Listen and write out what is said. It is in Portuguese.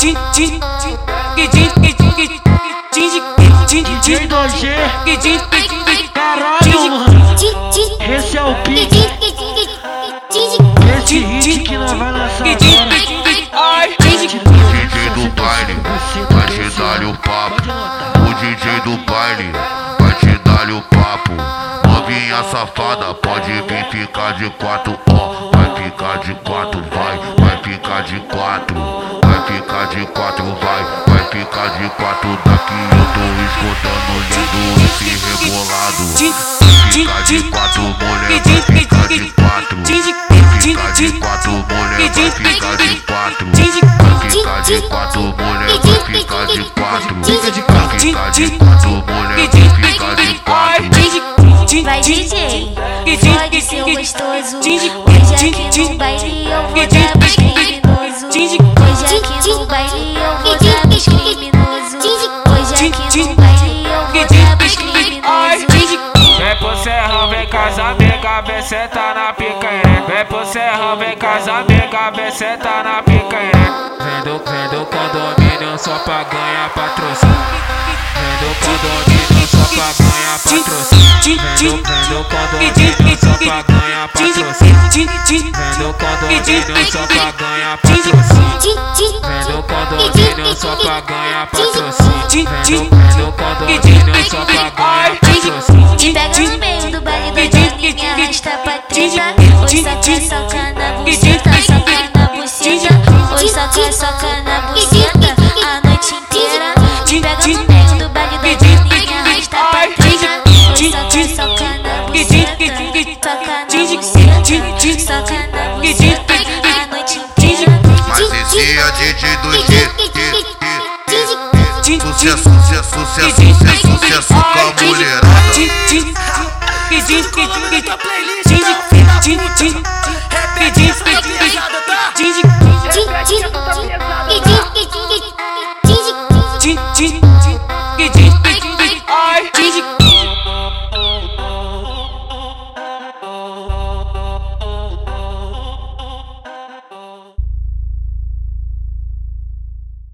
DJ 2G, que din, que din, que caralho, mano. Esse é o pique. Esse hit que nós vai lançar agora. DJ do baile vai te dar o papo. O DJ do baile vai te dar o papo. Novinha safada pode vir ficar de quatro, ó. Vai ficar de quatro, vai, vai ficar de quatro. Vai ficar de quatro, vai, vai ficar de quatro. Daqui eu tô escutando lindo esse rebolado. Fica de quatro, mulher, vai ficar de quatro. Fica de quatro, mulher, vai ficar de quatro. Fica de quatro, mulher, vai ficar de quatro. Fica de quatro. Fica de quatro, mulher, vai ficar de quatro. Vai DJ, pode ser gostoso. Hoje aqui no baile amiga, vem senta na picanha. Vem pro serrão, vem casa amiga, vem senta na picanha. Vem do, vem do condomínio só pra ganhar patrocínio. Vem do condomínio só pra ganhar patrocínio. Vem do, condomínio só pra ganhar patrocínio. Vem do condomínio só pra ganhar patrocínio. Vem do condomínio só pra ganhar patrocínio. Treta. Oi, soca, soca na buceta, soca na buceta. Oi, soca, soca na buceta, a noite inteira. Te pega no meio do baile da galinha, arrasta pra treta. Oi, soca, soca na buceta, soca na buceta, soca na buceta, a noite inteira. Mas esse é DJ do G. Sucesso, sucesso, sucesso, sucesso, sucesso com a mulherada pedindo, pedindo, pedindo, pedindo, pedindo, pedindo, pedindo, pedindo, pedindo,